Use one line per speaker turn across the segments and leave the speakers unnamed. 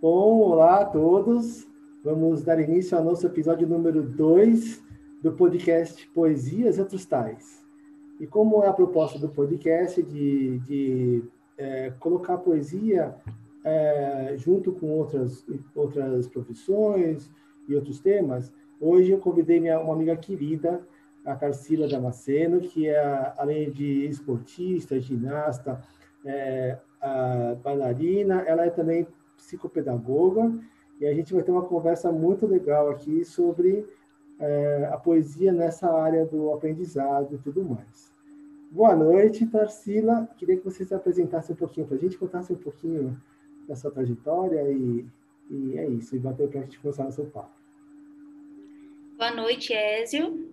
Bom, olá a todos. Vamos dar início ao nosso episódio número 2 do podcast Poesias e Outros Tais. E como é a proposta do podcast de, de é, colocar a poesia é, junto com outras, outras profissões e outros temas, hoje eu convidei minha, uma amiga querida, a Tarsila Damasceno, que é, além de esportista, ginasta, é, bailarina, ela é também psicopedagoga, e a gente vai ter uma conversa muito legal aqui sobre é, a poesia nessa área do aprendizado e tudo mais. Boa noite, Tarsila. Queria que você se apresentasse um pouquinho para a gente, contasse um pouquinho da sua trajetória e, e é isso, e bater para a gente começar o seu papo.
Boa noite, Ézio.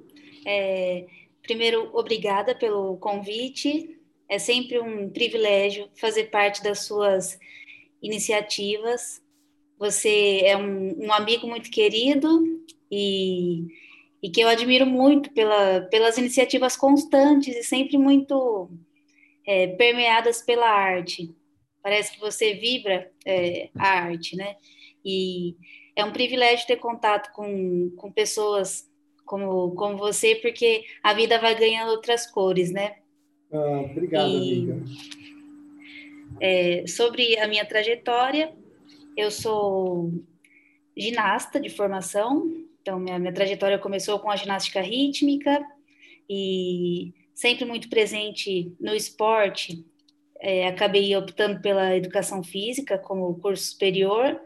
É, primeiro, obrigada pelo convite. É sempre um privilégio fazer parte das suas iniciativas. Você é um, um amigo muito querido e, e, que eu admiro muito pela, pelas iniciativas constantes e sempre muito é, permeadas pela arte. Parece que você vibra é, a arte, né? E é um privilégio ter contato com, com pessoas como, como você, porque a vida vai ganhando outras cores, né?
Ah, obrigado, e, amiga.
É, sobre a minha trajetória, eu sou ginasta de formação, então minha, minha trajetória começou com a ginástica rítmica e sempre muito presente no esporte. É, acabei optando pela educação física como curso superior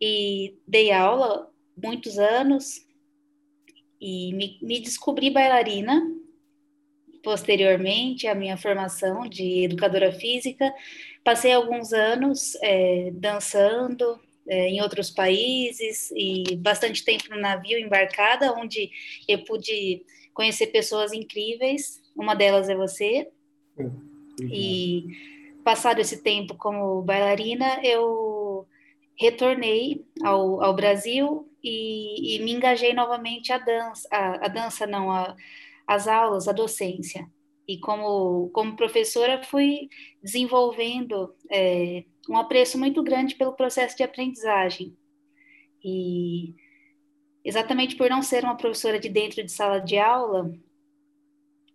e dei aula muitos anos e me, me descobri bailarina posteriormente à minha formação de educadora física. Passei alguns anos é, dançando é, em outros países e bastante tempo no navio embarcada, onde eu pude conhecer pessoas incríveis. Uma delas é você. E passado esse tempo como bailarina, eu retornei ao, ao Brasil e, e, me engajei novamente a dança, a, a dança não, a, as aulas, a docência. E como, como professora, fui desenvolvendo é, um apreço muito grande pelo processo de aprendizagem. E exatamente por não ser uma professora de dentro de sala de aula,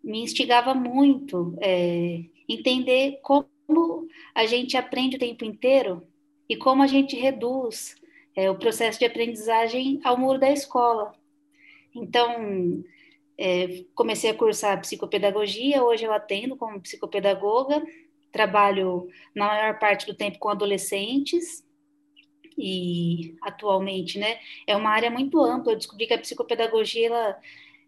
me instigava muito é, entender como a gente aprende o tempo inteiro e como a gente reduz é, o processo de aprendizagem ao muro da escola. Então, é, comecei a cursar psicopedagogia, hoje eu atendo como psicopedagoga, trabalho na maior parte do tempo com adolescentes e atualmente, né, é uma área muito ampla. Eu descobri que a psicopedagogia ela,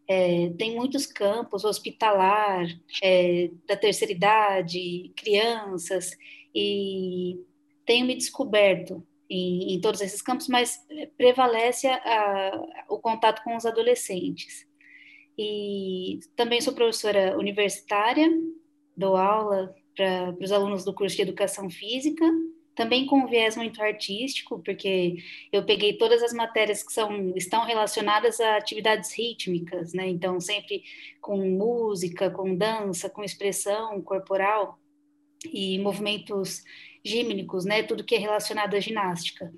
é, tem muitos campos, hospitalar, é, da terceira idade, crianças, e tenho me descoberto em, em todos esses campos, mas prevalece a, a, o contato com os adolescentes e também sou professora universitária, dou aula para os alunos do curso de Educação Física, também com viés muito artístico, porque eu peguei todas as matérias que são, estão relacionadas a atividades rítmicas, né? Então, sempre com música, com dança, com expressão corporal e movimentos gímnicos, né? Tudo que é relacionado à ginástica.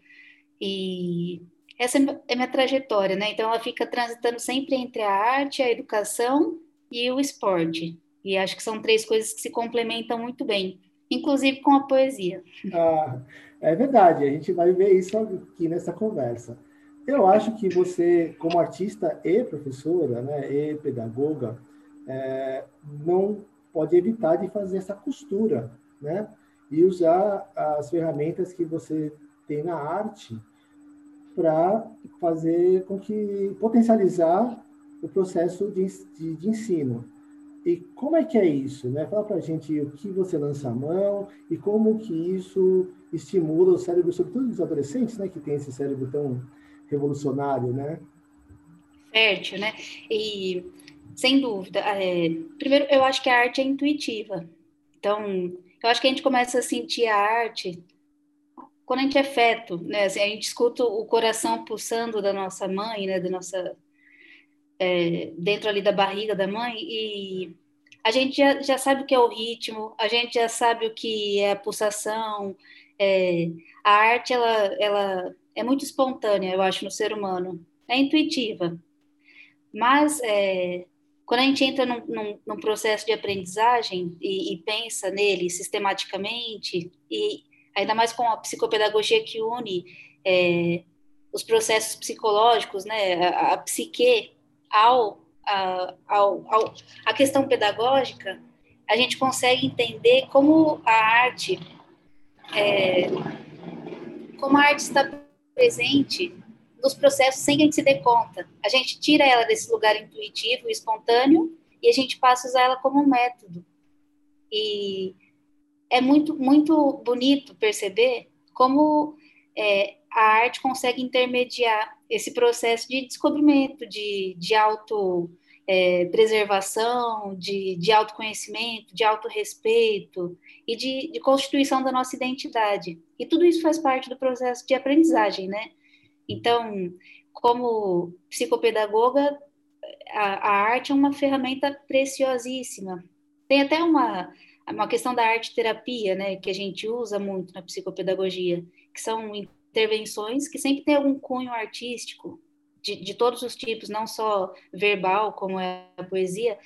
E essa é minha trajetória, né? Então ela fica transitando sempre entre a arte, a educação e o esporte. E acho que são três coisas que se complementam muito bem, inclusive com a poesia.
Ah, é verdade, a gente vai ver isso aqui nessa conversa. Eu acho que você, como artista e professora, né, e pedagoga, é, não pode evitar de fazer essa costura, né? E usar as ferramentas que você tem na arte para fazer com que potencializar o processo de, de, de, ensino. E como é que é isso? Né? Fala para a gente o que você lança a mão e como que isso estimula o cérebro, sobretudo dos adolescentes, né, que tem esse cérebro tão revolucionário, né?
Fértil, né? E sem dúvida, é, primeiro eu acho que a arte é intuitiva. Então, eu acho que a gente começa a sentir a arte quando a gente é feto, né, assim, a gente escuta o coração pulsando da nossa mãe, né, da nossa é, dentro ali da barriga da mãe e a gente já, já sabe o que é o ritmo, a gente já sabe o que é a pulsação. É, a arte, ela, ela é muito espontânea, eu acho, no ser humano. É intuitiva. Mas é, quando a gente entra num, num, num processo de aprendizagem e, e, pensa nele sistematicamente, e ainda mais com a psicopedagogia que une é, os processos psicológicos, né, a, a psique ao a, ao, ao, a questão pedagógica, a gente consegue entender como a arte, é, como a arte está presente nos processos sem que a gente se dê conta. A gente tira ela desse lugar intuitivo, espontâneo, e a gente passa a usar ela como um método. E é muito, muito bonito perceber como é, a arte consegue intermediar esse processo de descobrimento, de, de auto é, preservação, de, de autoconhecimento, de autorrespeito e de, de constituição da nossa identidade. E tudo isso faz parte do processo de aprendizagem, né? Então, como psicopedagoga, a, a arte é uma ferramenta preciosíssima. Tem até uma, uma questão da arte terapia, né, que a gente usa muito na psicopedagogia, que são intervenções que sempre tem algum cunho artístico, de, de todos os tipos, não só verbal, como é a poesia,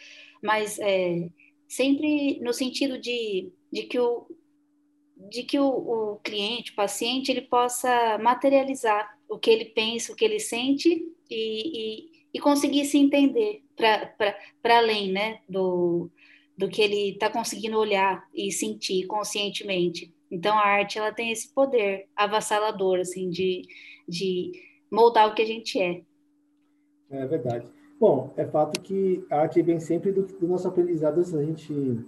mas é, sempre no sentido de, de que, o, de que o, o cliente, o paciente, ele possa materializar o que ele pensa, o que ele sente e, e, e conseguir se entender para além né, do, do que ele está conseguindo olhar e sentir conscientemente. Então a arte ela tem esse poder avassalador assim de, de moldar o que a gente é.
É verdade. Bom, é fato que a arte vem sempre do, do nosso aprendizado, antes da gente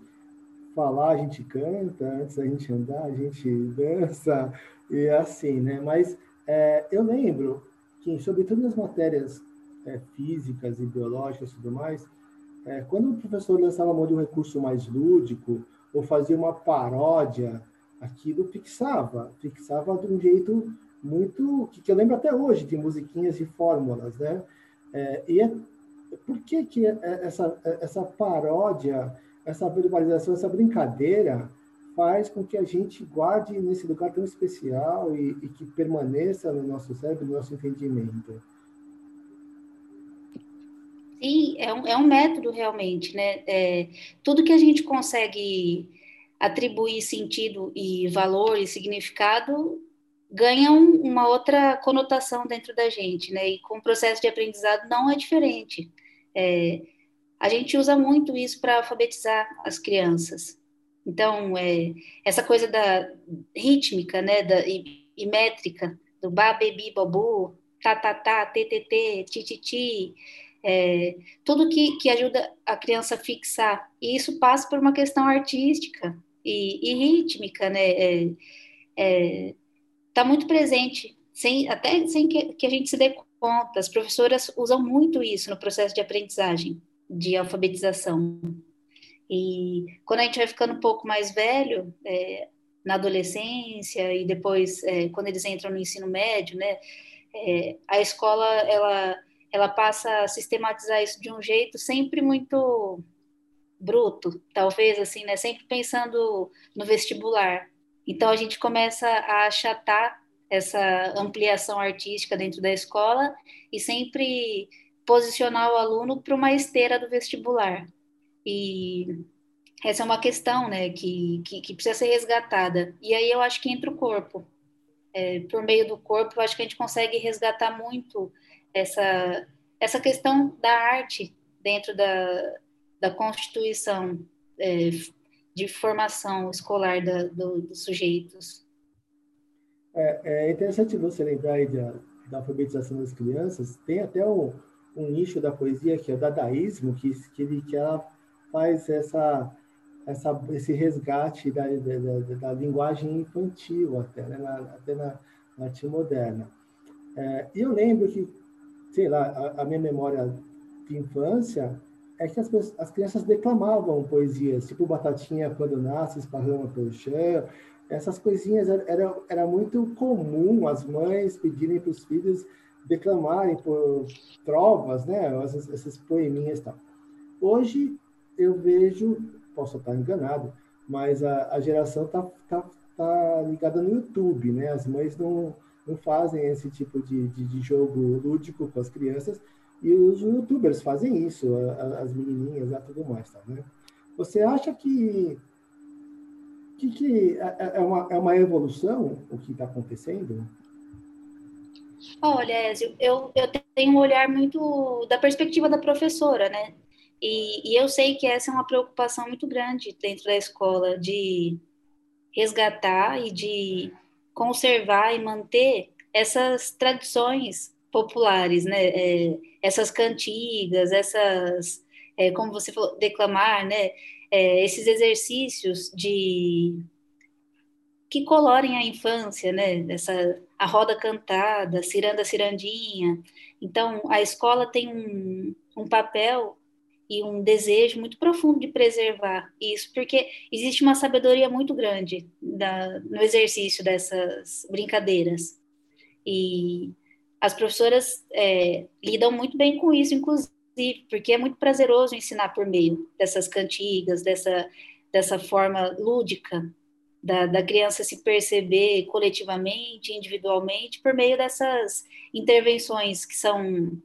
falar, a gente canta, antes da gente andar, a gente dança, e assim, né? Mas é, eu lembro que, sobre todas as matérias é, físicas e biológicas e tudo mais, é, quando o professor lançava mão de um recurso mais lúdico, ou fazia uma paródia, aquilo fixava, fixava de um jeito muito, que, que eu lembro até hoje, de musiquinhas e fórmulas, né? É, e é, por que, que é, essa, essa paródia, essa verbalização, essa brincadeira faz com que a gente guarde nesse lugar tão especial e, e que permaneça no nosso cérebro, no nosso entendimento?
Sim, é um, é um método realmente, né? É, tudo que a gente consegue atribuir sentido e valor e significado ganham uma outra conotação dentro da gente, né? E com o processo de aprendizado não é diferente. É, a gente usa muito isso para alfabetizar as crianças. Então, é, essa coisa da rítmica, né, da, e, e métrica, do ba, bebi, babu, tá, tá, tá, tê, ti, ti, ti, é, tudo que, que ajuda a criança a fixar. E isso passa por uma questão artística e, e rítmica, né? É, é, está muito presente, sem, até sem que, que a gente se dê conta. As professoras usam muito isso no processo de aprendizagem, de alfabetização. E quando a gente vai ficando um pouco mais velho, é, na adolescência e depois é, quando eles entram no ensino médio, né, é, a escola ela ela passa a sistematizar isso de um jeito sempre muito bruto, talvez assim, né, sempre pensando no vestibular. Então a gente começa a achatar essa ampliação artística dentro da escola e sempre posicionar o aluno para uma esteira do vestibular. E essa é uma questão né, que, que, que, precisa ser resgatada. E aí eu acho que entra o corpo. É, por meio do corpo, eu acho que a gente consegue resgatar muito essa, essa questão da arte dentro da, da constituição é, de formação escolar da, do, dos sujeitos.
É, é, interessante você lembrar aí da, da alfabetização das crianças. Tem até um, um nicho da poesia que é o dadaísmo, que, que, ele, que ela faz essa, essa, esse resgate da, da, da linguagem infantil até, né? na, até na, na arte moderna. É, e eu lembro que, sei lá, a, a minha memória de infância é que as, as crianças declamavam poesias, tipo Batatinha quando nasce, esparrama pelo chão. Essas coisinhas era, era muito comum as mães pedirem para os filhos declamarem por trovas, né? Essas, essas poeminhas e tal. Hoje, eu vejo, posso estar enganado, mas a, a geração está tá, tá ligada no YouTube, né? As mães não, não fazem esse tipo de, de, de jogo lúdico com as crianças e os youtubers fazem isso, as menininhas e tudo mais, tá, né? Você acha que que, que é, é, é, uma, é uma evolução o que está acontecendo?
Olha, Ezio, eu, eu tenho um olhar muito da perspectiva da professora, né? E, e eu sei que essa é uma preocupação muito grande dentro da escola, de resgatar e de conservar e manter essas tradições populares, né? É, essas cantigas, essas, é, como você falou, declamar, né? É, esses exercícios de que colorem a infância, né? Essa a roda cantada, ciranda cirandinha. Então, a escola tem um, um papel e um desejo muito profundo de preservar isso, porque existe uma sabedoria muito grande da, no exercício dessas brincadeiras. E as professoras é, lidam muito bem com isso, inclusive, porque é muito prazeroso ensinar por meio dessas cantigas, dessa, dessa forma lúdica da, da criança se perceber coletivamente, individualmente, por meio dessas intervenções que são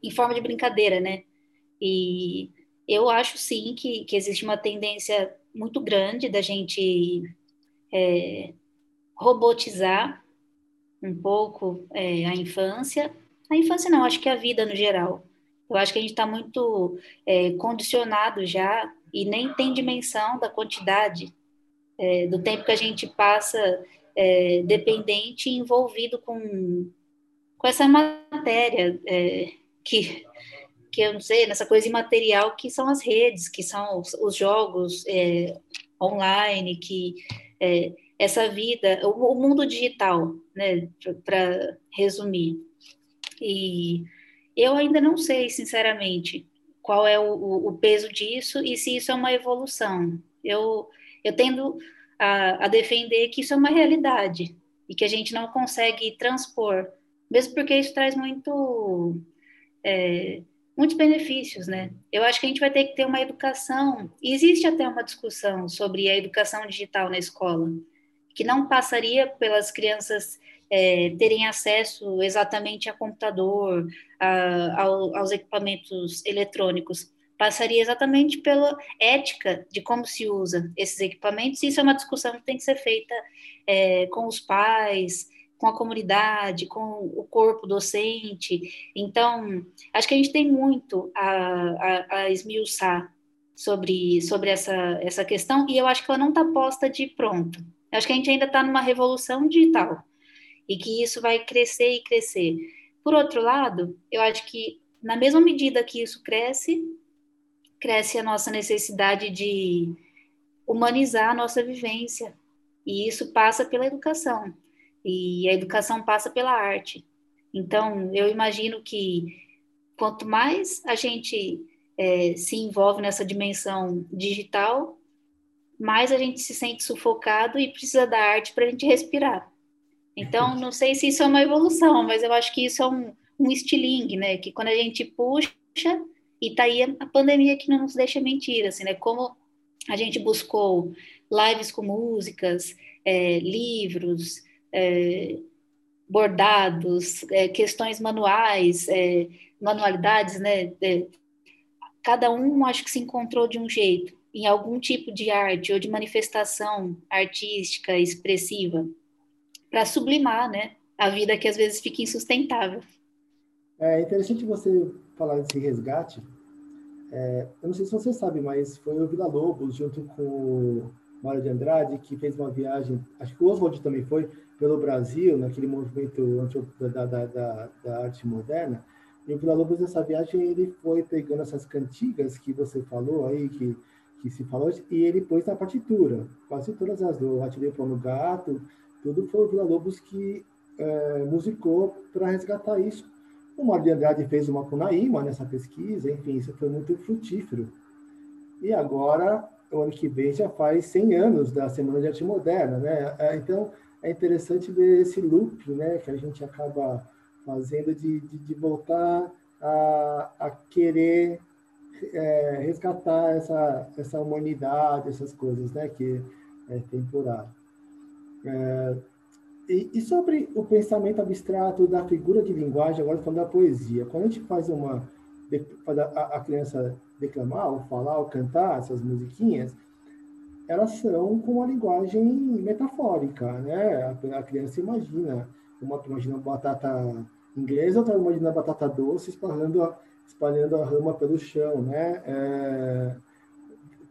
em forma de brincadeira, né? E eu acho sim que, que existe uma tendência muito grande da gente é, robotizar um pouco é, a infância. A infância não, acho que a vida no geral. Eu acho que a gente está muito é, condicionado já e nem tem dimensão da quantidade é, do tempo que a gente passa é, dependente e envolvido com, com essa matéria é, que, que eu não sei, nessa coisa imaterial que são as redes, que são os, os jogos é, online, que é, essa vida, o, o mundo digital, né, para resumir. E eu ainda não sei, sinceramente, qual é o, o, peso disso e se isso é uma evolução. Eu, eu tendo a, a defender que isso é uma realidade e que a gente não consegue transpor, mesmo porque isso traz muito é, muitos benefícios, né? Eu acho que a gente vai ter que ter uma educação. Existe até uma discussão sobre a educação digital na escola que não passaria pelas crianças é, terem acesso exatamente a computador, a, ao, aos equipamentos eletrônicos. Passaria exatamente pela ética de como se usa esses equipamentos, isso é uma discussão que tem que ser feita é, com os pais, com a comunidade, com o corpo docente. Então, acho que a gente tem muito a, a, a esmiuçar sobre, sobre essa, essa questão, e eu acho que ela não está posta de pronto. Eu acho que a gente ainda está numa revolução digital e que isso vai crescer e crescer. Por outro lado, eu acho que na mesma medida que isso cresce, cresce a nossa necessidade de humanizar a nossa vivência. E isso passa pela educação. E a educação passa pela arte. Então, eu imagino que quanto mais a gente é, se envolve nessa dimensão digital, mais a gente se sente sufocado e precisa da arte para a gente respirar. Então, não sei se isso é uma evolução, mas eu acho que isso é um, um estilingue, né? Que quando a gente puxa, e tá aí a pandemia que não nos deixa mentir, assim, né? Como a gente buscou lives com músicas, é, livros, é, bordados, é, questões manuais, é, manualidades, né? É, cada um acho que se encontrou de um jeito em algum tipo de arte ou de manifestação artística, expressiva, para sublimar, né, a vida que às vezes fica insustentável.
É interessante você falar desse resgate. É, eu não sei se você sabe, mas foi o Vila Lobos, junto com o Mário de Andrade, que fez uma viagem, acho que o Oswald também foi, pelo Brasil, naquele movimento da, da, da, da arte moderna. E o Vila Lobos, nessa viagem, ele foi pegando essas cantigas que você falou aí, que que se falou, e ele pôs na partitura. Quase todas as do Ratilho no Gato, tudo foi o Vila Lobos que é, musicou para resgatar isso. O Mário de Andrade fez uma com Naíma nessa pesquisa, enfim, isso foi muito frutífero. E agora, o ano que vem, já faz 100 anos da Semana de Arte Moderna, né? É, então, é interessante ver esse loop, né, que a gente acaba fazendo de, de, de voltar a, a querer é, resgatar essa, essa humanidade, essas coisas, né, que é temporário. É, e, e, sobre o pensamento abstrato da figura de linguagem, agora falando da poesia, quando a gente faz uma a, a criança declamar, ou falar, ou cantar essas musiquinhas, elas são com uma linguagem metafórica, né? A, a criança imagina, uma imagina batata inglesa, outra imagina batata doce espalhando a, espalhando a rama pelo chão, né? É,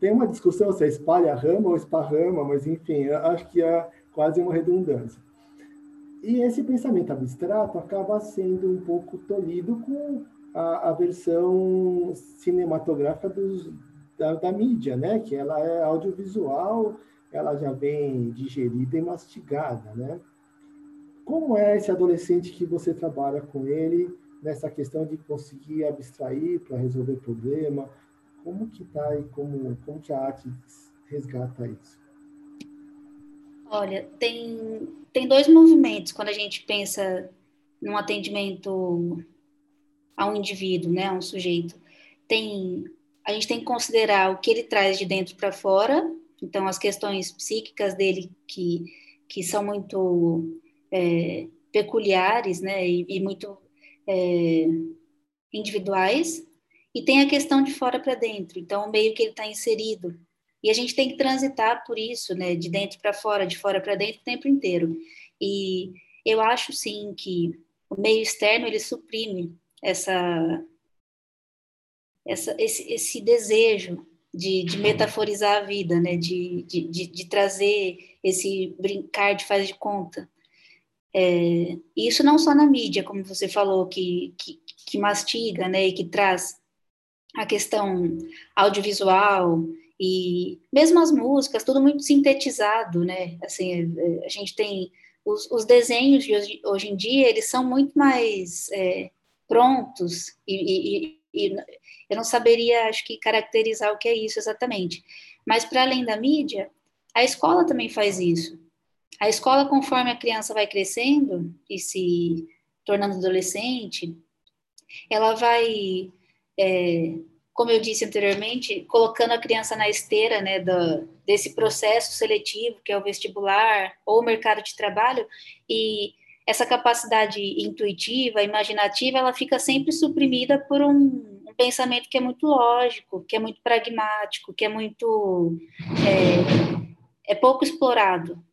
tem uma discussão se é espalha a rama ou esparrama, mas enfim, acho que é quase uma redundância. E esse pensamento abstrato acaba sendo um pouco tolhido com a, a versão cinematográfica dos, da, da, mídia, né? Que ela é audiovisual, ela já vem digerida e mastigada, né? Como é esse adolescente que você trabalha com ele nessa questão de conseguir abstrair para resolver problema? Como que tá e como como que a arte resgata isso?
Olha, tem tem dois movimentos quando a gente pensa num atendimento a um indivíduo, né, a um sujeito. Tem a gente tem que considerar o que ele traz de dentro para fora, então as questões psíquicas dele que que são muito é, peculiares, né, e, e muito é, individuais, e tem a questão de fora para dentro, então o meio que ele está inserido. E a gente tem que transitar por isso, né, de dentro para fora, de fora para dentro o tempo inteiro. E eu acho sim que o meio externo ele suprime essa, essa esse, esse desejo de, de, metaforizar a vida, né, de, de, de, de trazer esse brincar de faz de conta. É, isso não só na mídia, como você falou, que, que, que mastiga, né, e que traz a questão audiovisual e mesmo as músicas, tudo muito sintetizado, né, assim, é, a gente tem os, os desenhos de hoje, hoje, em dia, eles são muito mais é, prontos e, e, e eu não saberia, acho que, caracterizar o que é isso exatamente. Mas, para além da mídia, a escola também faz isso. A escola, conforme a criança vai crescendo e se tornando adolescente, ela vai, é, como eu disse anteriormente, colocando a criança na esteira né, do, desse processo seletivo, que é o vestibular ou o mercado de trabalho, e essa capacidade intuitiva, imaginativa, ela fica sempre suprimida por um, um pensamento que é muito lógico, que é muito pragmático, que é muito. é, é pouco explorado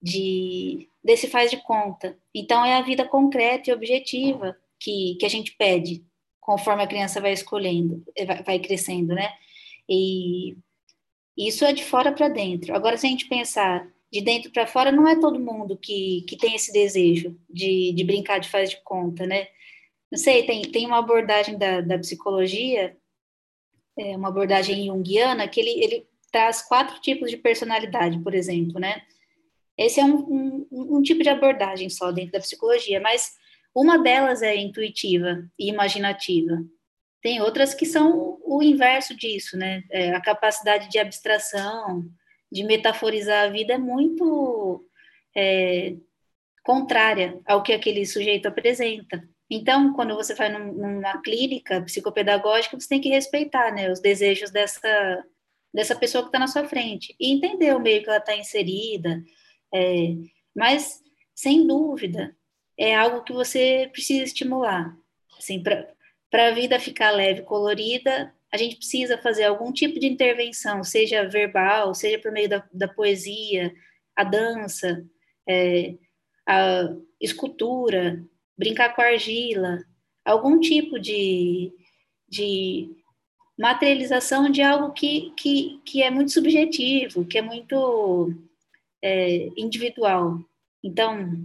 de desse faz de conta. Então é a vida concreta e objetiva que, que a gente pede conforme a criança vai escolhendo, vai, crescendo, né? E isso é de fora para dentro. Agora, se a gente pensar de dentro para fora, não é todo mundo que, que tem esse desejo de, de brincar de faz de conta, né? Não sei, tem, tem uma abordagem da, da psicologia, é, uma abordagem junguiana, que ele, ele traz quatro tipos de personalidade, por exemplo, né? Esse é um, um, um tipo de abordagem só dentro da psicologia, mas uma delas é intuitiva e imaginativa. Tem outras que são o inverso disso, né? É, a capacidade de abstração, de metaforizar a vida é muito é, contrária ao que aquele sujeito apresenta. Então, quando você vai num, numa clínica psicopedagógica, você tem que respeitar né, os desejos dessa, dessa pessoa que está na sua frente e entender o meio que ela está inserida, é, mas, sem dúvida, é algo que você precisa estimular. Assim, para a vida ficar leve, colorida, a gente precisa fazer algum tipo de intervenção, seja verbal, seja por meio da, da poesia, a dança, é, a escultura, brincar com argila, algum tipo de, de materialização de algo que, que, que é muito subjetivo, que é muito é, individual. Então,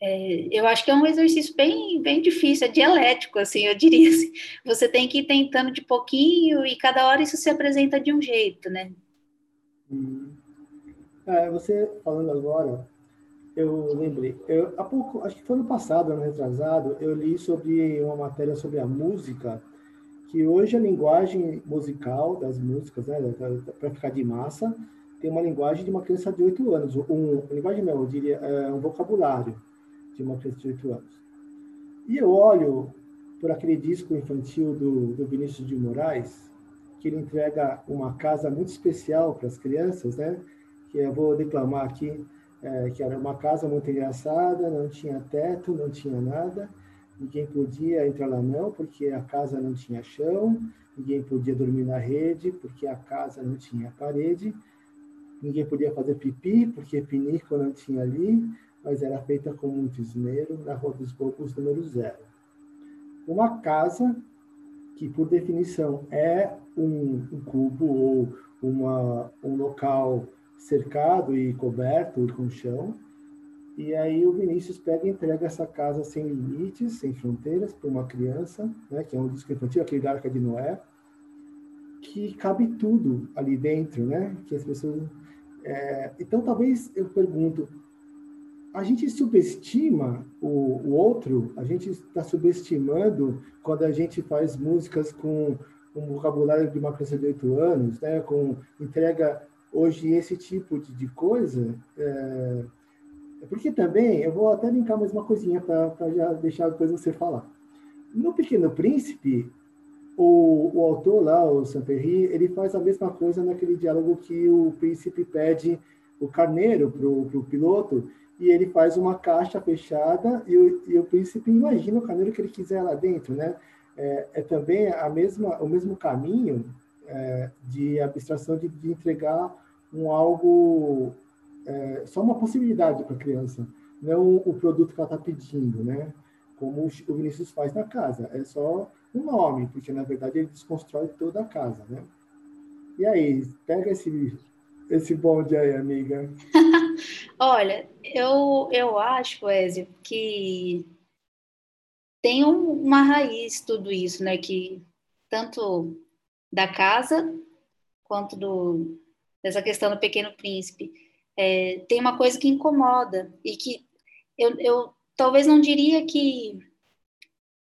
é, eu acho que é um exercício bem, bem difícil, é dialético, assim, eu diria assim. Você tem que ir tentando de pouquinho e cada hora isso se apresenta de um jeito, né?
Hum. É, você falando agora, eu lembrei. Eu, há pouco, acho que foi no passado, ano retrasado, eu li sobre uma matéria sobre a música, que hoje a linguagem musical das músicas, né, para ficar de massa, tem uma linguagem de uma criança de 8 anos. Um, linguagem não, eu diria, é um vocabulário de uma criança de 8 anos. E eu olho por aquele disco infantil do, do Vinícius de Moraes, que ele entrega uma casa muito especial para as crianças, né? Que eu vou declamar aqui, é, que era uma casa muito engraçada, não tinha teto, não tinha nada, ninguém podia entrar lá não, porque a casa não tinha chão, ninguém podia dormir na rede, porque a casa não tinha parede, ninguém podia fazer pipi, porque pinico não tinha ali, mas era feita com muito esmero na Rua dos Bobos, número zero. Uma casa que, por definição, é um, um cubo ou uma, um local cercado e coberto com chão, e aí o Vinícius pega e entrega essa casa sem limites, sem fronteiras, para uma criança, né, que é um disco infantil, aquele da Arca de Noé, que cabe tudo ali dentro, né? Que as pessoas. É... Então, talvez eu pergunto, a gente subestima o, o outro? A gente está subestimando quando a gente faz músicas com um vocabulário de uma criança de oito anos, né? Com entrega hoje esse tipo de, de coisa. É... Porque também, eu vou até linkar mais uma coisinha para já deixar depois você falar. No Pequeno Príncipe, o, o autor lá, o Saint-Péry, ele faz a mesma coisa naquele diálogo que o príncipe pede o carneiro para o piloto, e ele faz uma caixa fechada e o, e o príncipe imagina o carneiro que ele quiser lá dentro, né? É, é também a mesma, o mesmo caminho é, de abstração de, de, entregar um algo, é, só uma possibilidade para a criança, não o produto que ela está pedindo, né? Como o Vinícius faz na casa, é só o nome, porque na verdade ele desconstrói toda a casa, né? E aí, pega esse, esse bonde aí, amiga.
Olha, eu, eu acho, Ezio, que tem um, uma raiz tudo isso, né? Que tanto da casa quanto do, dessa questão do Pequeno Príncipe. É, tem uma coisa que incomoda e que eu, eu talvez não diria que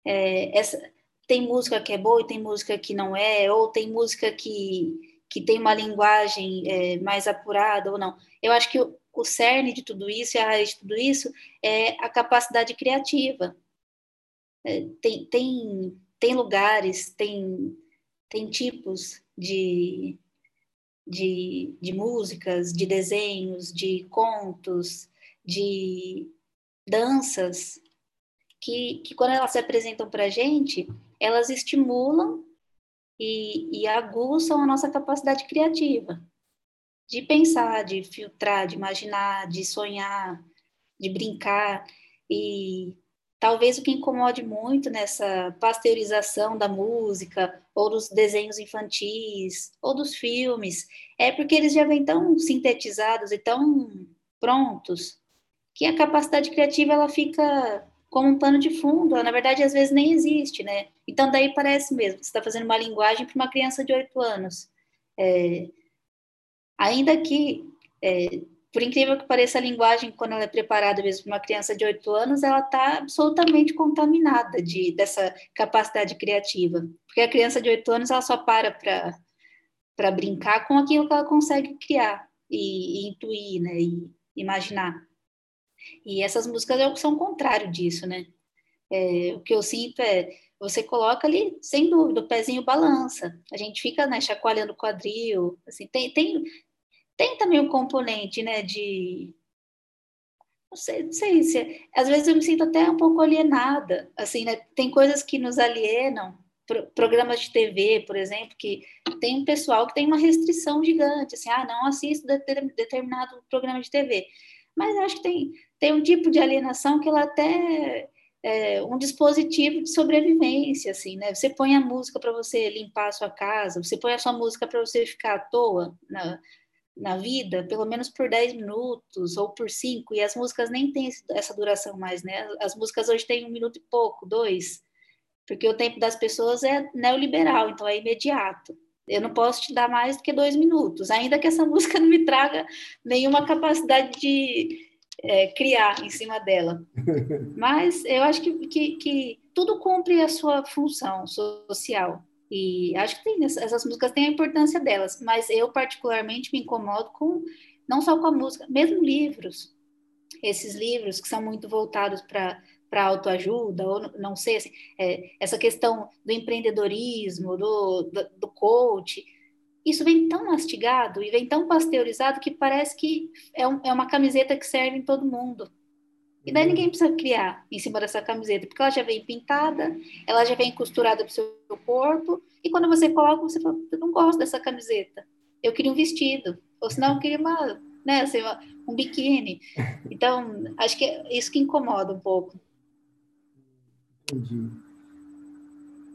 é, essa, tem música que é boa e tem música que não é, ou tem música que, que tem uma linguagem é, mais apurada ou não. Eu acho que o, o cerne de tudo isso e a raiz de tudo isso é a capacidade criativa. É, tem, tem, tem lugares, tem, tem tipos de, de, de músicas, de desenhos, de contos, de danças, que, que quando elas se apresentam para a gente, elas estimulam e, e aguçam a nossa capacidade criativa de pensar, de filtrar, de imaginar, de sonhar, de brincar. E talvez o que incomode muito nessa pasteurização da música, ou dos desenhos infantis, ou dos filmes, é porque eles já vêm tão sintetizados e tão prontos que a capacidade criativa ela fica como um pano de fundo, na verdade, às vezes nem existe, né? Então, daí parece mesmo, você está fazendo uma linguagem para uma criança de oito anos. É, ainda que, é, por incrível que pareça, a linguagem, quando ela é preparada mesmo para uma criança de oito anos, ela está absolutamente contaminada de, dessa capacidade criativa. Porque a criança de oito anos, ela só para para brincar com aquilo que ela consegue criar e, e intuir, né? E imaginar. E essas músicas é são o contrário disso, né? É, o que eu sinto é você coloca ali, sem dúvida, o pezinho balança. A gente fica né, chacoalhando o quadril. Assim, tem, tem, tem também um componente né, de. Não sei, não sei se. Às vezes eu me sinto até um pouco alienada. Assim, né? Tem coisas que nos alienam. Programas de TV, por exemplo, que tem um pessoal que tem uma restrição gigante, assim, ah, não assisto determinado programa de TV. Mas acho que tem, tem um tipo de alienação que ela até é um dispositivo de sobrevivência, assim, né? Você põe a música para você limpar a sua casa, você põe a sua música para você ficar à toa na, na vida, pelo menos por 10 minutos ou por 5, e as músicas nem têm essa duração mais, né? As músicas hoje têm um minuto e pouco, dois, porque o tempo das pessoas é neoliberal, então é imediato. Eu não posso te dar mais do que dois minutos, ainda que essa música não me traga nenhuma capacidade de é, criar em cima dela. Mas eu acho que, que, que, tudo cumpre a sua função social. E acho que tem, essas músicas têm a importância delas, mas eu particularmente me incomodo com, não só com a música, mesmo livros. Esses livros que são muito voltados para para autoajuda, ou não sei, assim, é, essa questão do empreendedorismo, do, do, do coach, isso vem tão mastigado e vem tão pasteurizado que parece que é, um, é uma camiseta que serve em todo mundo. E daí ninguém precisa criar em cima dessa camiseta, porque ela já vem pintada, ela já vem costurada para o seu corpo, e quando você coloca, você fala, eu não gosto dessa camiseta, eu queria um vestido, ou senão eu queria uma, né, assim, uma, um biquíni. Então, acho que é isso que incomoda um pouco.
Entendi.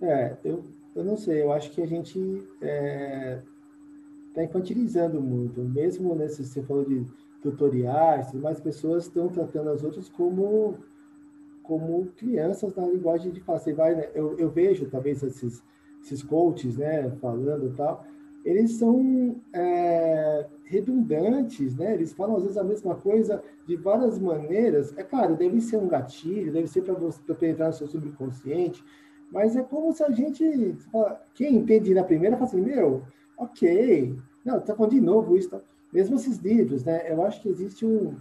É, eu, eu não sei, eu acho que a gente é, tá infantilizando muito, mesmo nesse, você falou de tutoriais, mais pessoas estão tratando as outras como como crianças na linguagem de fala. Você vai, né? eu, eu vejo talvez esses, esses coaches, né, falando tal, eles são é, redundantes, né? Eles falam às vezes a mesma coisa de várias maneiras. É claro, deve ser um gatilho, deve ser para você pra penetrar no seu subconsciente, mas é como se a gente, quem entende na primeira, fala assim, meu, ok, não, tá falando de novo isso, tá? mesmo esses livros, né? Eu acho que existe um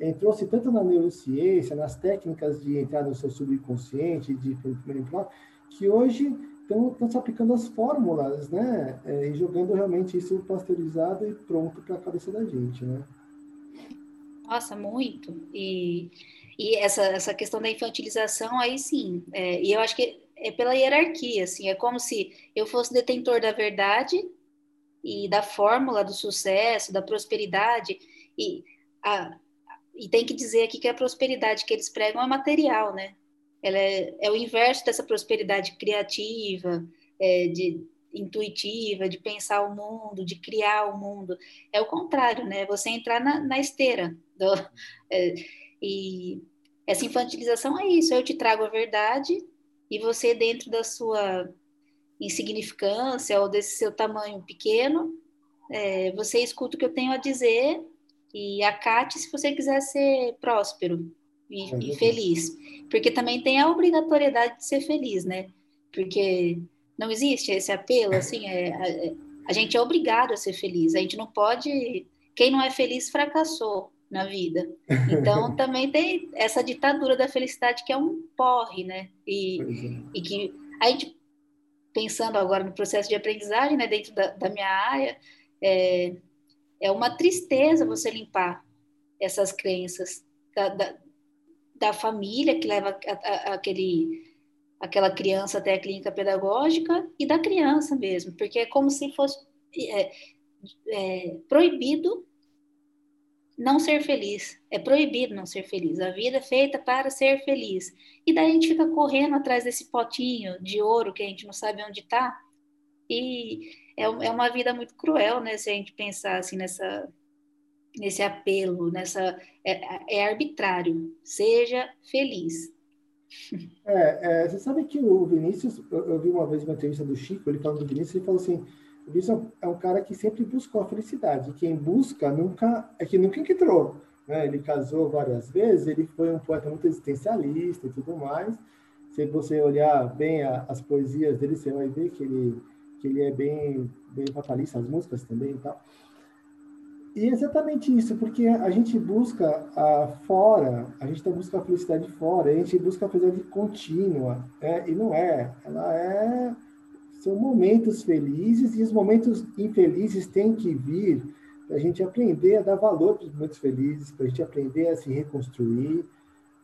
entrou-se tanto na neurociência, nas técnicas de entrar no seu subconsciente, de manipular, que hoje estão se aplicando as fórmulas, né? É, e jogando realmente isso pasteurizado e pronto para a cabeça da gente, né?
Nossa, muito. E, e essa, essa questão da infantilização, aí sim. É, e eu acho que é pela hierarquia, assim. É como se eu fosse detentor da verdade e da fórmula do sucesso, da prosperidade. E, a, e tem que dizer aqui que a prosperidade que eles pregam é material, né? Ela é, é o inverso dessa prosperidade criativa, é, de intuitiva, de pensar o mundo, de criar o mundo. É o contrário, né? Você entrar na, na esteira. Do, é, e essa infantilização é isso. Eu te trago a verdade e você, dentro da sua insignificância ou desse seu tamanho pequeno, é, você escuta o que eu tenho a dizer e acate se você quiser ser próspero e, é e feliz. Porque também tem a obrigatoriedade de ser feliz, né? Porque não existe esse apelo, assim, é, a, a gente é obrigado a ser feliz, a gente não pode. Quem não é feliz fracassou na vida. Então também tem essa ditadura da felicidade que é um porre, né? E, é. e que a gente pensando agora no processo de aprendizagem, né, dentro da, da minha área, é, é uma tristeza você limpar essas crenças da, da, da família que leva a, a, aquele, aquela criança até a clínica pedagógica e da criança mesmo, porque é como se fosse é, é, proibido não ser feliz. É proibido não ser feliz. A vida é feita para ser feliz. E daí a gente fica correndo atrás desse potinho de ouro que a gente não sabe onde está. E é, é uma vida muito cruel, né? Se a gente pensar assim nessa nesse apelo, nessa é, é arbitrário. Seja feliz.
É, é, você sabe que o Vinícius, eu, eu, vi uma vez uma entrevista do Chico, ele falando do Vinícius, ele falou assim: o Vinícius é um cara que sempre buscou a felicidade. Quem busca nunca é que nunca encontrou. Né? Ele casou várias vezes, ele foi um poeta muito existencialista e tudo mais. Se você olhar bem a, as poesias dele, você vai ver que ele que ele é bem bem fatalista, as músicas também e tal. E é exatamente isso, porque a gente busca a fora, a gente tá busca a felicidade fora, a gente busca a felicidade contínua, né? e não é. Ela é são momentos felizes e os momentos infelizes têm que vir para a gente aprender a dar valor para os momentos felizes, para a gente aprender a se reconstruir,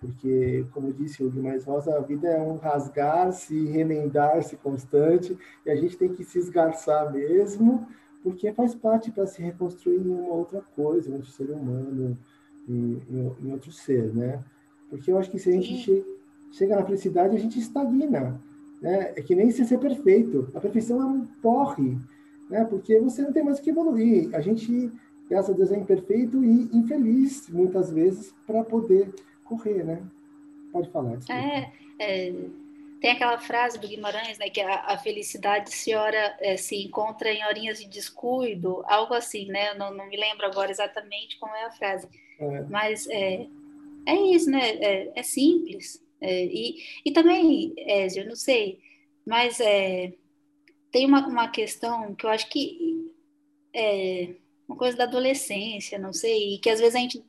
porque, como disse o Guimarães Rosa, a vida é um rasgar-se remendar-se constante, e a gente tem que se esgarçar mesmo, porque faz parte para se reconstruir em uma outra coisa, em outro ser humano, em, em, em outro ser, né? Porque eu acho que se a gente che chega na felicidade, a gente estagna né? É que nem se ser perfeito. A perfeição é um porre, né? Porque você não tem mais o que evoluir. A gente, graças a Deus, é imperfeito e infeliz, muitas vezes, para poder correr, né? Pode falar.
É, é, tem aquela frase do Guimarães, né? Que a, a felicidade se, ora, é, se encontra em horinhas de descuido, algo assim, né? Não, não me lembro agora exatamente como é a frase. É. Mas é, é isso, né? É, é simples. É, e, e também, Ézio, eu não sei, mas é, tem uma, uma questão que eu acho que é uma coisa da adolescência, não sei, e que às vezes a gente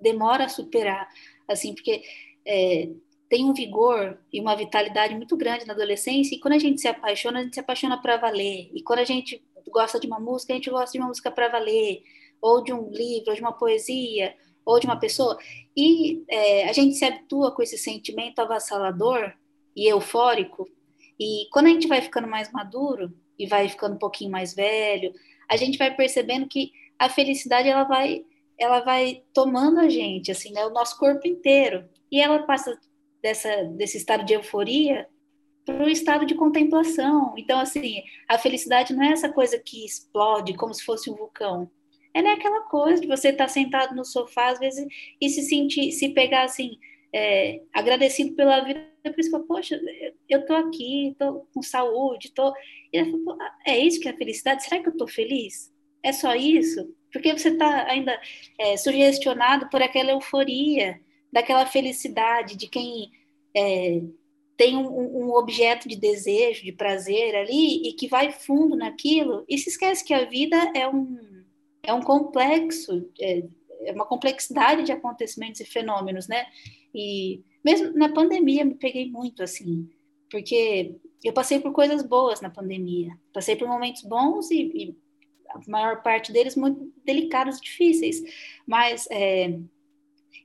demora a superar, assim, porque é, tem um vigor e uma vitalidade muito grande na adolescência, e quando a gente se apaixona, a gente se apaixona para valer. E quando a gente gosta de uma música, a gente gosta de uma música para valer, ou de um livro, ou de uma poesia, ou de uma pessoa. E é, a gente se habitua com esse sentimento avassalador e eufórico, e quando a gente vai ficando mais maduro e vai ficando um pouquinho mais velho, a gente vai percebendo que a felicidade ela vai ela vai tomando a gente, assim, né, o nosso corpo inteiro. E ela passa dessa, desse estado de euforia para o estado de contemplação. Então, assim, a felicidade não é essa coisa que explode como se fosse um vulcão. É aquela coisa de você estar tá sentado no sofá, às vezes, e se sentir, se pegar assim, é, agradecido pela vida, por isso que poxa, eu tô aqui, tô com saúde, tô. E ah, é isso que é a felicidade? Será que eu tô feliz? É só isso? Porque você está ainda é, sugestionado por aquela euforia daquela felicidade de quem é, tem um, um, objeto de desejo, de prazer ali e que vai fundo naquilo e se esquece que a vida é um, é um complexo, é, é uma complexidade de acontecimentos e fenômenos, né? E mesmo na pandemia me peguei muito assim, porque eu passei por coisas boas na pandemia, passei por momentos bons e, e a maior parte deles muito delicados e difíceis, mas é,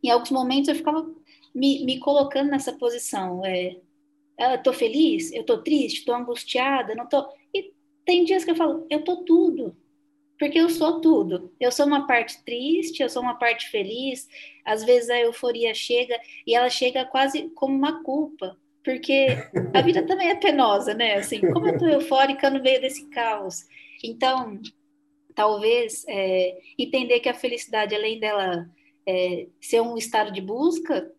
em alguns momentos eu ficava me, me colocando nessa posição. É, eu tô feliz, eu tô triste, tô angustiada, não tô. E tem dias que eu falo, eu tô tudo, porque eu sou tudo. Eu sou uma parte triste, eu sou uma parte feliz. Às vezes a euforia chega e ela chega quase como uma culpa, porque a vida também é penosa, né? Assim, como eu tô eufórica no meio desse caos. Então, talvez é, entender que a felicidade, além dela é, ser um estado de busca,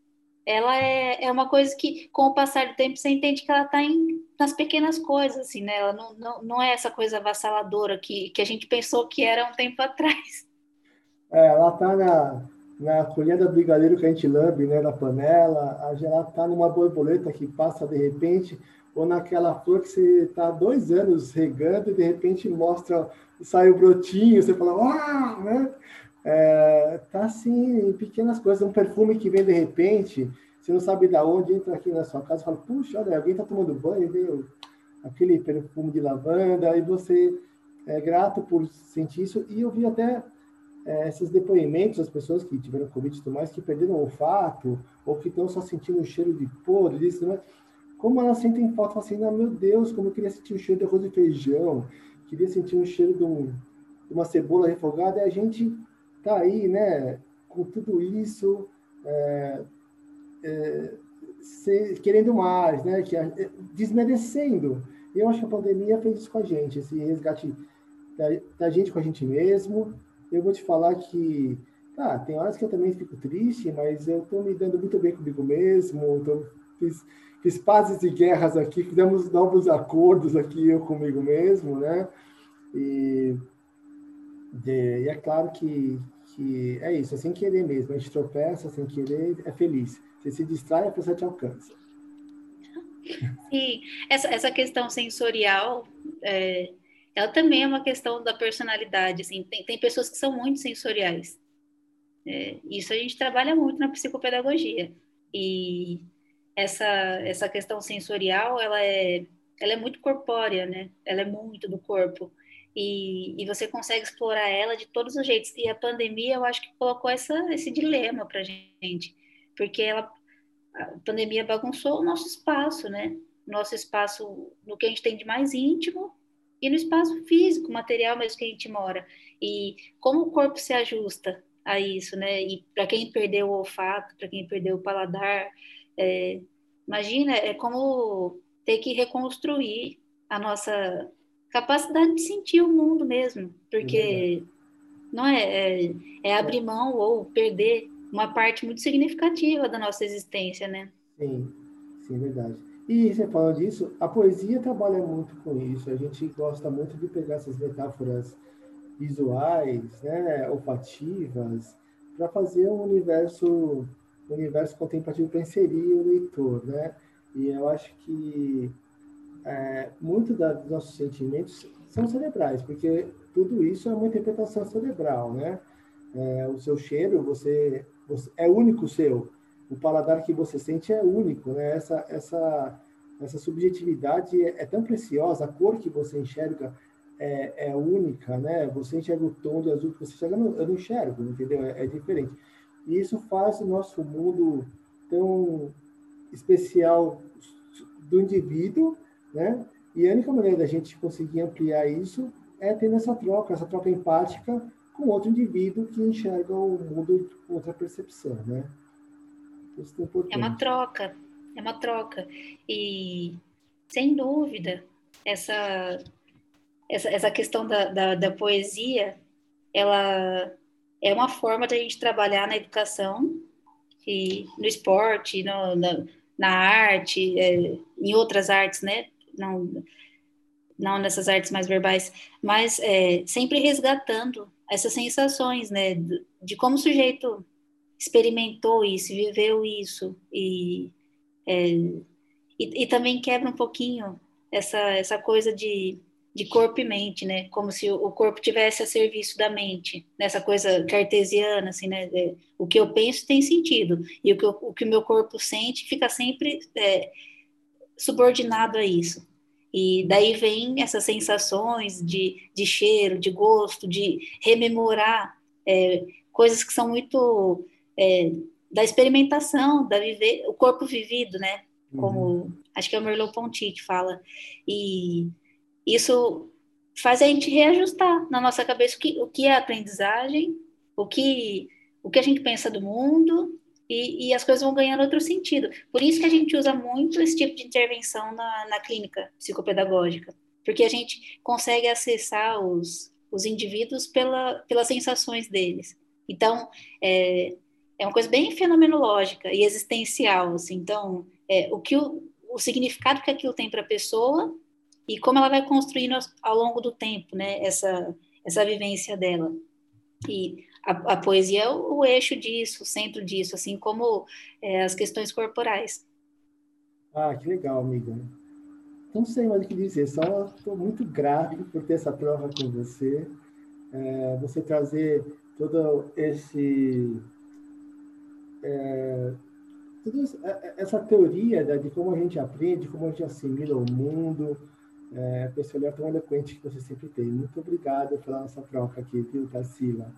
ela é, é uma coisa que, com o passar do tempo, você entende que ela está nas pequenas coisas, assim, né? Ela não, não, não é essa coisa avassaladora que, que a gente pensou que era um tempo atrás.
É, ela está na, na colher do brigadeiro que a gente lambe, né, na panela, ela está numa borboleta que passa de repente, ou naquela flor que você está dois anos regando e de repente mostra, sai o brotinho, você fala, uau, né? É, tá assim, em pequenas coisas, um perfume que vem de repente, você não sabe de onde, entra aqui na sua casa e fala, puxa, olha, alguém está tomando banho veio aquele perfume de lavanda, e você é grato por sentir isso, e eu vi até é, esses depoimentos das pessoas que tiveram Covid e tudo mais, que perderam o olfato, ou que estão só sentindo o cheiro de podre, né? como elas sentem falta, assim, ah, meu Deus, como eu queria sentir o cheiro de arroz e feijão, queria sentir um cheiro de, um, de uma cebola refogada, e a gente está aí, né, com tudo isso, é, é, querendo mais, né, que, é, desmerecendo. Eu acho que a pandemia fez isso com a gente, esse resgate da, da gente com a gente mesmo. Eu vou te falar que, tá, tem horas que eu também fico triste, mas eu estou me dando muito bem comigo mesmo, tô, fiz, fiz pazes e guerras aqui, fizemos novos acordos aqui eu comigo mesmo, né? E, e é claro que, que é isso, é sem querer mesmo. A gente tropeça sem querer, é feliz. Você se distrai, a pessoa te alcança.
Sim, essa, essa questão sensorial, é, ela também é uma questão da personalidade. Assim, tem, tem pessoas que são muito sensoriais. É, isso a gente trabalha muito na psicopedagogia. E essa, essa questão sensorial, ela é, ela é muito corpórea, né? Ela é muito do corpo e, e você consegue explorar ela de todos os jeitos. E a pandemia, eu acho que colocou essa, esse dilema para gente, porque ela, a pandemia bagunçou o nosso espaço, né? Nosso espaço no que a gente tem de mais íntimo e no espaço físico, material mesmo que a gente mora. E como o corpo se ajusta a isso, né? E para quem perdeu o olfato, para quem perdeu o paladar, é, imagina, é como ter que reconstruir a nossa capacidade de sentir o mundo mesmo, porque não é, é, é, abrir mão ou perder uma parte muito significativa da nossa existência, né?
Sim, sim, é verdade. E você falando disso, a poesia trabalha muito com isso. A gente gosta muito de pegar essas metáforas visuais, né, olfativas, para fazer um universo, um universo contemplativo para inserir o leitor, né? E eu acho que é, muito da, dos nossos sentimentos são cerebrais, porque tudo isso é uma interpretação cerebral, né? É, o seu cheiro, você, você, é único seu. o paladar que você sente é único, né? Essa, essa, essa subjetividade é, é tão preciosa, a cor que você enxerga é, é, única, né? Você enxerga o tom de azul que você enxerga, eu não enxergo, entendeu? É, é, diferente. E isso faz o nosso mundo tão especial do indivíduo, né? E a única maneira da gente conseguir ampliar isso é tendo essa troca, essa troca empática com outro indivíduo que enxerga o mundo com outra percepção, né?
Isso é, importante. é uma troca, é uma troca. E, sem dúvida, essa, essa, essa questão da, da, da poesia, ela é uma forma da gente trabalhar na educação, e no esporte, no, na, na arte, é, em outras artes, né? Não, não nessas artes mais verbais, mas é, sempre resgatando essas sensações, né? De, como o sujeito experimentou isso, viveu isso, e, é, e, e, também quebra um pouquinho essa, essa coisa de, de corpo e mente, né? Como se o corpo tivesse a serviço da mente, nessa coisa cartesiana, assim, né? É, o que eu penso tem sentido, e o que, eu, o, que o meu corpo sente fica sempre é, subordinado a isso. E daí vem essas sensações de, de cheiro, de gosto, de rememorar é, coisas que são muito é, da experimentação, da viver, o corpo vivido, né? Como uhum. acho que é o Merleau-Ponty que fala. E isso faz a gente reajustar na nossa cabeça o que, o que é aprendizagem, o que, o que a gente pensa do mundo e, e, as coisas vão ganhando outro sentido. Por isso que a gente usa muito esse tipo de intervenção na, na clínica psicopedagógica, porque a gente consegue acessar os, os indivíduos pela, pelas sensações deles. Então, é, é uma coisa bem fenomenológica e existencial. Assim. Então, é, o que o, o significado que aquilo tem para a pessoa e como ela vai construindo ao longo do tempo, né? Essa essa vivência dela. E a, a, poesia é o, o, eixo disso, o centro disso, assim como é, as questões corporais.
Ah, que legal, amiga. Não sei mais o que dizer, só estou muito grato por ter essa prova com você, é, você trazer todo esse é, toda essa teoria né, de como a gente aprende, como a gente assimila o mundo, é, esse olhar tão eloquente que você sempre tem. Muito obrigado pela nossa troca aqui, viu, Tarsila?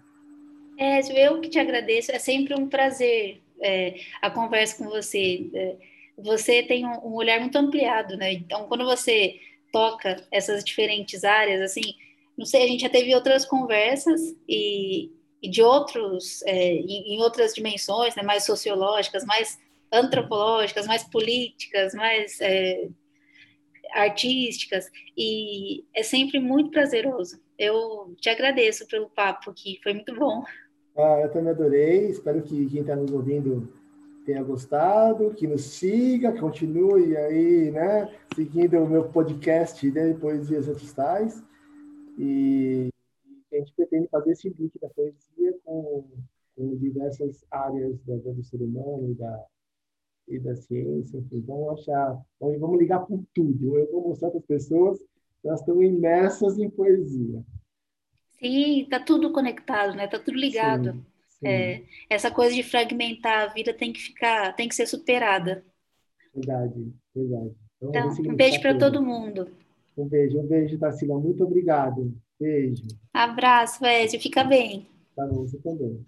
É, eu que te agradeço. É sempre um prazer é, a conversa com você. É, você tem um, um, olhar muito ampliado, né? Então, quando você toca essas diferentes áreas, assim, não sei, a gente já teve outras conversas e, e de outros, é, em, em, outras dimensões, né, mais sociológicas, mais antropológicas, mais políticas, mais é, artísticas, e é sempre muito prazeroso. Eu te agradeço pelo papo aqui, foi muito bom.
Ah, eu também adorei. Espero que quem está nos ouvindo tenha gostado, que nos siga, continue aí, né, seguindo o meu podcast né, Poesias Tais. E a gente pretende fazer esse link da poesia com, com diversas áreas da, do ser humano e da, e da ciência. Enfim, vamos achar, vamos ligar com tudo. Eu vou mostrar para as pessoas que elas estão imersas em poesia.
Sim, está tudo conectado, né? Está tudo ligado. Sim, sim. É, essa coisa de fragmentar a vida tem que ficar, tem que ser superada.
Verdade, verdade.
Então, então um beijo para todo mundo.
Um beijo, um beijo, Tarsila. Muito obrigado. Beijo.
Abraço, Vézio. Fica bem.
Tá bom, você também.